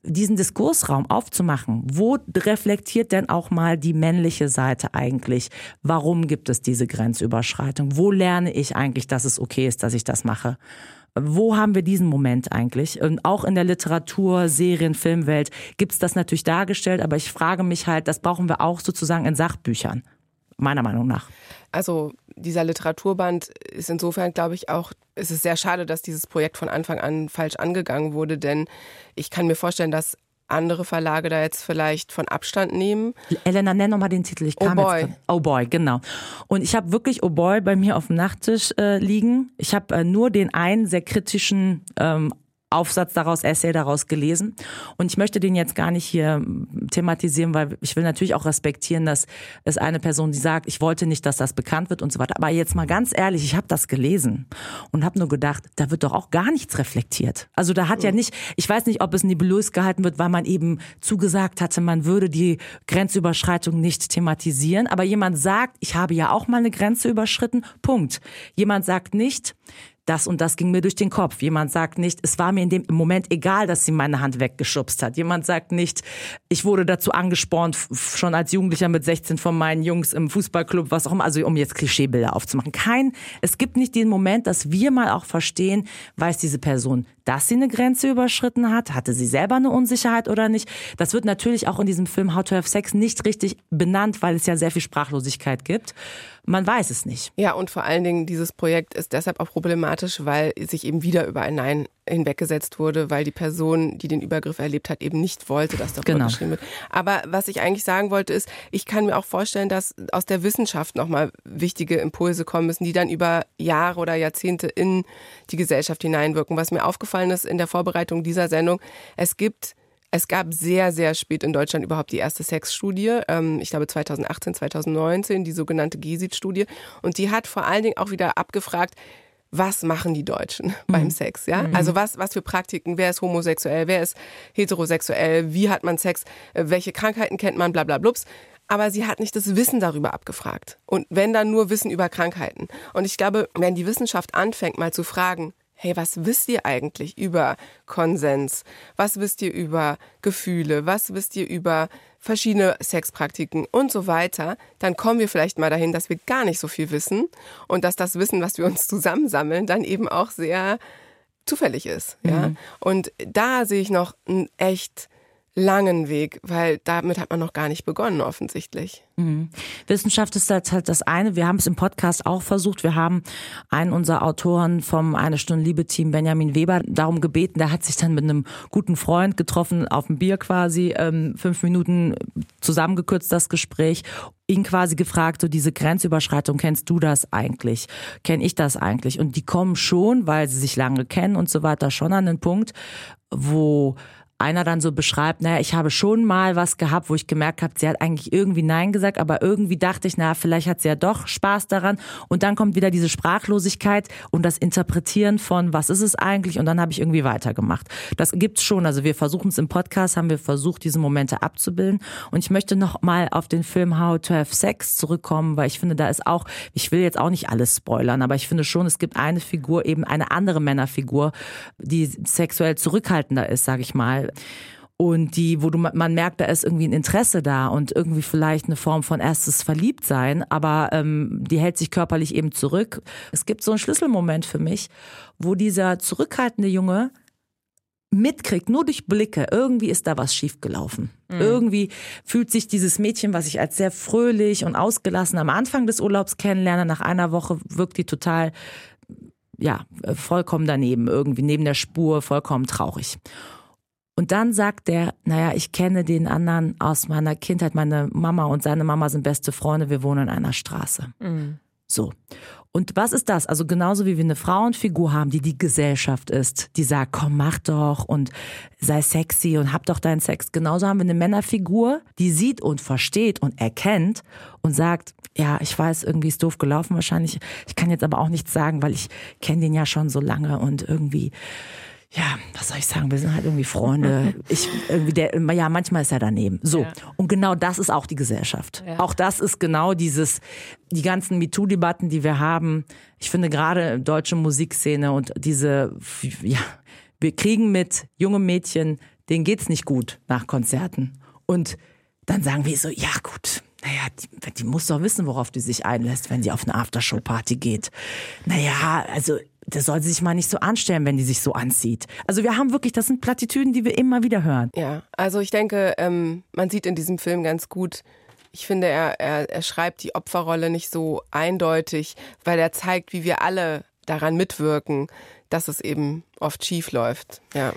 diesen Diskursraum aufzumachen, wo reflektiert denn auch mal die männliche Seite eigentlich? Warum gibt es diese Grenzüberschreitung? Wo lerne ich eigentlich, dass es okay ist, dass ich das mache? Wo haben wir diesen Moment eigentlich? Und auch in der Literatur, Serien, Filmwelt gibt es das natürlich dargestellt, aber ich frage mich halt, das brauchen wir auch sozusagen in Sachbüchern meiner Meinung nach. Also dieser Literaturband ist insofern, glaube ich, auch, es ist sehr schade, dass dieses Projekt von Anfang an falsch angegangen wurde, denn ich kann mir vorstellen, dass andere Verlage da jetzt vielleicht von Abstand nehmen. Elena, nenn nochmal den Titel. Ich kam oh Boy. Jetzt oh Boy, genau. Und ich habe wirklich Oh Boy bei mir auf dem Nachttisch äh, liegen. Ich habe äh, nur den einen sehr kritischen ähm, Aufsatz daraus, Essay daraus gelesen. Und ich möchte den jetzt gar nicht hier thematisieren, weil ich will natürlich auch respektieren, dass es eine Person, die sagt, ich wollte nicht, dass das bekannt wird und so weiter. Aber jetzt mal ganz ehrlich, ich habe das gelesen und habe nur gedacht, da wird doch auch gar nichts reflektiert. Also da hat ja nicht, ich weiß nicht, ob es nebulös gehalten wird, weil man eben zugesagt hatte, man würde die Grenzüberschreitung nicht thematisieren. Aber jemand sagt, ich habe ja auch mal eine Grenze überschritten. Punkt. Jemand sagt nicht, das und das ging mir durch den Kopf. Jemand sagt nicht, es war mir in dem Moment egal, dass sie meine Hand weggeschubst hat. Jemand sagt nicht, ich wurde dazu angespornt, schon als Jugendlicher mit 16 von meinen Jungs im Fußballclub, was auch immer, also um jetzt Klischeebilder aufzumachen. Kein, es gibt nicht den Moment, dass wir mal auch verstehen, weiß diese Person, dass sie eine Grenze überschritten hat? Hatte sie selber eine Unsicherheit oder nicht? Das wird natürlich auch in diesem Film How to Have Sex nicht richtig benannt, weil es ja sehr viel Sprachlosigkeit gibt. Man weiß es nicht. Ja, und vor allen Dingen, dieses Projekt ist deshalb auch problematisch, weil sich eben wieder über ein Nein hinweggesetzt wurde, weil die Person, die den Übergriff erlebt hat, eben nicht wollte, dass darüber genau. geschrieben wird. Aber was ich eigentlich sagen wollte, ist, ich kann mir auch vorstellen, dass aus der Wissenschaft nochmal wichtige Impulse kommen müssen, die dann über Jahre oder Jahrzehnte in die Gesellschaft hineinwirken. Was mir aufgefallen ist in der Vorbereitung dieser Sendung, es gibt es gab sehr, sehr spät in Deutschland überhaupt die erste Sexstudie. Ähm, ich glaube 2018, 2019, die sogenannte GESIT-Studie. Und die hat vor allen Dingen auch wieder abgefragt, was machen die Deutschen mhm. beim Sex, ja? Mhm. Also was, was für Praktiken, wer ist homosexuell, wer ist heterosexuell, wie hat man Sex, äh, welche Krankheiten kennt man, bla bla blups. Aber sie hat nicht das Wissen darüber abgefragt. Und wenn dann nur Wissen über Krankheiten. Und ich glaube, wenn die Wissenschaft anfängt, mal zu fragen, hey, was wisst ihr eigentlich über Konsens? Was wisst ihr über Gefühle? Was wisst ihr über verschiedene Sexpraktiken und so weiter? Dann kommen wir vielleicht mal dahin, dass wir gar nicht so viel wissen und dass das Wissen, was wir uns zusammensammeln, dann eben auch sehr zufällig ist. Ja? Mhm. Und da sehe ich noch ein echt langen Weg, weil damit hat man noch gar nicht begonnen, offensichtlich. Mhm. Wissenschaft ist halt das eine. Wir haben es im Podcast auch versucht. Wir haben einen unserer Autoren vom Eine Stunde Liebe-Team, Benjamin Weber, darum gebeten. Der hat sich dann mit einem guten Freund getroffen, auf dem Bier quasi, ähm, fünf Minuten zusammengekürzt das Gespräch, ihn quasi gefragt, so diese Grenzüberschreitung, kennst du das eigentlich? Kenn ich das eigentlich? Und die kommen schon, weil sie sich lange kennen und so weiter, schon an den Punkt, wo einer dann so beschreibt, naja, ich habe schon mal was gehabt, wo ich gemerkt habe, sie hat eigentlich irgendwie Nein gesagt, aber irgendwie dachte ich, naja, vielleicht hat sie ja doch Spaß daran. Und dann kommt wieder diese Sprachlosigkeit und das Interpretieren von, was ist es eigentlich? Und dann habe ich irgendwie weitergemacht. Das gibt's schon. Also wir versuchen es im Podcast, haben wir versucht, diese Momente abzubilden. Und ich möchte noch mal auf den Film How to Have Sex zurückkommen, weil ich finde, da ist auch, ich will jetzt auch nicht alles spoilern, aber ich finde schon, es gibt eine Figur, eben eine andere Männerfigur, die sexuell zurückhaltender ist, sage ich mal und die, wo du man merkt, da ist irgendwie ein Interesse da und irgendwie vielleicht eine Form von erstes Verliebtsein, aber ähm, die hält sich körperlich eben zurück. Es gibt so einen Schlüsselmoment für mich, wo dieser zurückhaltende Junge mitkriegt, nur durch Blicke, irgendwie ist da was schiefgelaufen. Mhm. Irgendwie fühlt sich dieses Mädchen, was ich als sehr fröhlich und ausgelassen am Anfang des Urlaubs kennenlerne, nach einer Woche wirkt die total, ja, vollkommen daneben, irgendwie neben der Spur, vollkommen traurig. Und dann sagt er, naja, ich kenne den anderen aus meiner Kindheit. Meine Mama und seine Mama sind beste Freunde. Wir wohnen in einer Straße. Mhm. So. Und was ist das? Also genauso wie wir eine Frauenfigur haben, die die Gesellschaft ist, die sagt, komm, mach doch und sei sexy und hab doch deinen Sex. Genauso haben wir eine Männerfigur, die sieht und versteht und erkennt und sagt, ja, ich weiß, irgendwie ist doof gelaufen wahrscheinlich. Ich kann jetzt aber auch nichts sagen, weil ich kenne den ja schon so lange und irgendwie ja, was soll ich sagen, wir sind halt irgendwie Freunde. Ich irgendwie der ja, manchmal ist er daneben. So. Ja. Und genau das ist auch die Gesellschaft. Ja. Auch das ist genau dieses die ganzen MeToo Debatten, die wir haben. Ich finde gerade deutsche Musikszene und diese ja, wir kriegen mit jungen Mädchen, denen geht's nicht gut nach Konzerten und dann sagen wir so, ja gut, naja, die, die muss doch wissen, worauf die sich einlässt, wenn sie auf eine Aftershow-Party geht. Naja, also der soll sich mal nicht so anstellen, wenn die sich so anzieht. Also wir haben wirklich, das sind Plattitüden, die wir immer wieder hören. Ja, also ich denke, ähm, man sieht in diesem Film ganz gut, ich finde, er, er, er schreibt die Opferrolle nicht so eindeutig, weil er zeigt, wie wir alle daran mitwirken, dass es eben oft schief läuft. Ja.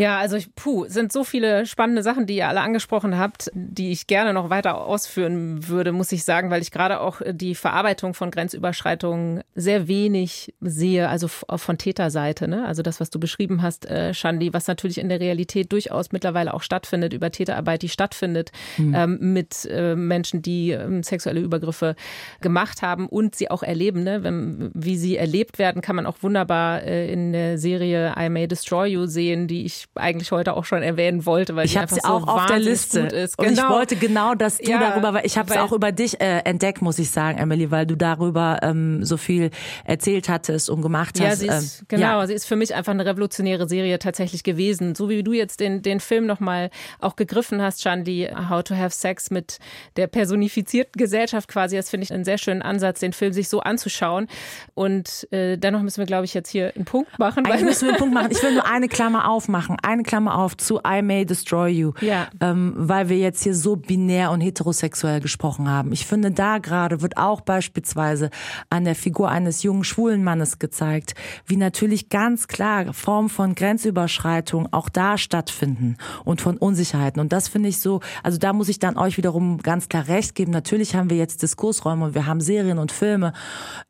Ja, also ich, puh, sind so viele spannende Sachen, die ihr alle angesprochen habt, die ich gerne noch weiter ausführen würde, muss ich sagen, weil ich gerade auch die Verarbeitung von Grenzüberschreitungen sehr wenig sehe, also von Täterseite. Ne? Also das, was du beschrieben hast, äh, Shandi, was natürlich in der Realität durchaus mittlerweile auch stattfindet, über Täterarbeit, die stattfindet mhm. ähm, mit äh, Menschen, die ähm, sexuelle Übergriffe gemacht haben und sie auch erleben. Ne? Wenn, wie sie erlebt werden, kann man auch wunderbar äh, in der Serie I May Destroy You sehen, die ich eigentlich heute auch schon erwähnen wollte, weil ich habe sie auch so auf der Liste ist. Genau. Und ich genau. wollte genau, dass du ja, darüber, weil ich habe es auch über dich äh, entdeckt, muss ich sagen, Emily, weil du darüber ähm, so viel erzählt hattest und gemacht ja, hast. Sie ist, ähm, genau, ja. sie ist für mich einfach eine revolutionäre Serie tatsächlich gewesen. So wie du jetzt den, den Film nochmal auch gegriffen hast, Shandi, How to Have Sex mit der personifizierten Gesellschaft quasi, das finde ich einen sehr schönen Ansatz, den Film sich so anzuschauen. Und äh, dennoch müssen wir, glaube ich, jetzt hier einen Punkt machen. Eigentlich müssen wir einen Punkt machen. Ich will nur eine Klammer aufmachen eine Klammer auf zu I May Destroy You, ja. ähm, weil wir jetzt hier so binär und heterosexuell gesprochen haben. Ich finde, da gerade wird auch beispielsweise an der Figur eines jungen schwulen Mannes gezeigt, wie natürlich ganz klar Formen von Grenzüberschreitung auch da stattfinden und von Unsicherheiten. Und das finde ich so, also da muss ich dann euch wiederum ganz klar recht geben. Natürlich haben wir jetzt Diskursräume und wir haben Serien und Filme,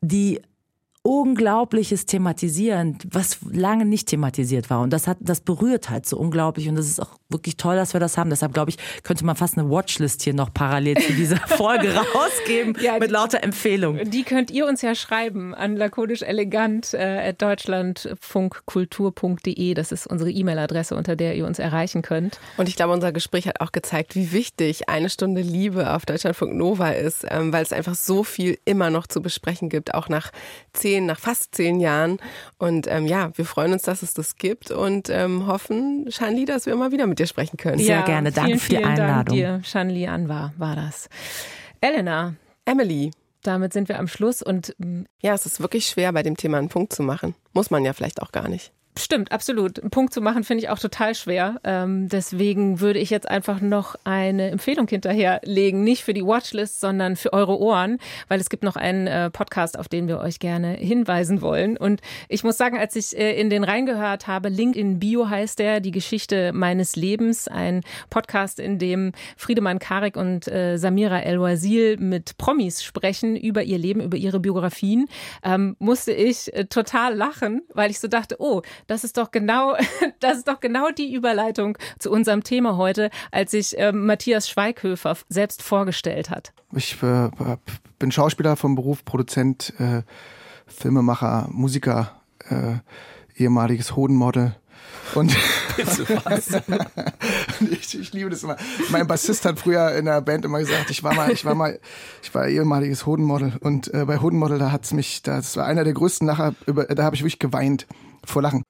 die Unglaubliches thematisieren, was lange nicht thematisiert war. Und das hat, das berührt halt so unglaublich. Und das ist auch wirklich toll, dass wir das haben. Deshalb glaube ich, könnte man fast eine Watchlist hier noch parallel zu dieser Folge rausgeben ja, mit lauter Empfehlungen. Die könnt ihr uns ja schreiben an lakonisch elegant äh, deutschlandfunkkultur.de. Das ist unsere E-Mail-Adresse, unter der ihr uns erreichen könnt. Und ich glaube, unser Gespräch hat auch gezeigt, wie wichtig eine Stunde Liebe auf Deutschlandfunk Nova ist, ähm, weil es einfach so viel immer noch zu besprechen gibt, auch nach zehn zehn, nach fast zehn Jahren. Und ähm, ja, wir freuen uns, dass es das gibt und ähm, hoffen, Shanli, dass wir immer wieder mit dir sprechen können. Sehr ja, gerne. Danke vielen, für die Einladung. Dank dir, Shanli Anwar war das. Elena. Emily. Damit sind wir am Schluss und mm, ja, es ist wirklich schwer, bei dem Thema einen Punkt zu machen. Muss man ja vielleicht auch gar nicht. Stimmt, absolut. Einen Punkt zu machen finde ich auch total schwer. Ähm, deswegen würde ich jetzt einfach noch eine Empfehlung hinterherlegen. Nicht für die Watchlist, sondern für eure Ohren, weil es gibt noch einen äh, Podcast, auf den wir euch gerne hinweisen wollen. Und ich muss sagen, als ich äh, in den reingehört habe, Link in Bio heißt der, die Geschichte meines Lebens, ein Podcast, in dem Friedemann Karik und äh, Samira El-Wazil mit Promis sprechen über ihr Leben, über ihre Biografien, ähm, musste ich äh, total lachen, weil ich so dachte, oh, das ist doch genau, das ist doch genau die Überleitung zu unserem Thema heute, als sich äh, Matthias Schweighöfer selbst vorgestellt hat. Ich äh, bin Schauspieler vom Beruf, Produzent, äh, Filmemacher, Musiker, äh, ehemaliges Hodenmodel. Und ich, ich, liebe das immer. Mein Bassist hat früher in der Band immer gesagt, ich war mal, ich war mal, ich war ehemaliges Hodenmodel. Und äh, bei Hodenmodel, da hat's mich, das war einer der größten Lacher, über, da habe ich wirklich geweint vor Lachen.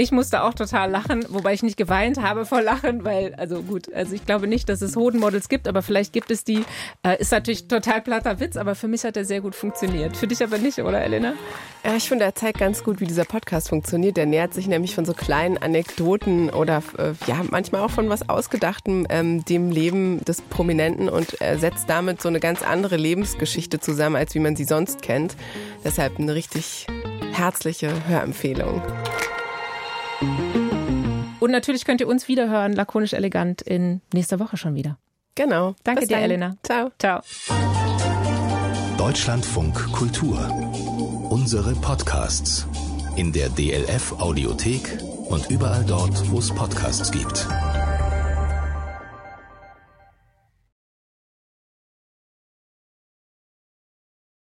Ich musste auch total lachen, wobei ich nicht geweint habe vor Lachen, weil, also gut, also ich glaube nicht, dass es Hodenmodels gibt, aber vielleicht gibt es die. Äh, ist natürlich total platter Witz, aber für mich hat er sehr gut funktioniert. Für dich aber nicht, oder Elena? Ja, ich finde, er zeigt ganz gut, wie dieser Podcast funktioniert. Der nähert sich nämlich von so kleinen Anekdoten oder äh, ja, manchmal auch von was Ausgedachtem ähm, dem Leben des Prominenten und er setzt damit so eine ganz andere Lebensgeschichte zusammen, als wie man sie sonst kennt. Deshalb eine richtig herzliche Hörempfehlung. Und natürlich könnt ihr uns wiederhören, lakonisch elegant, in nächster Woche schon wieder. Genau. Danke dir, Elena. Ciao. Ciao. Deutschlandfunk Kultur. Unsere Podcasts. In der DLF Audiothek und überall dort, wo es Podcasts gibt.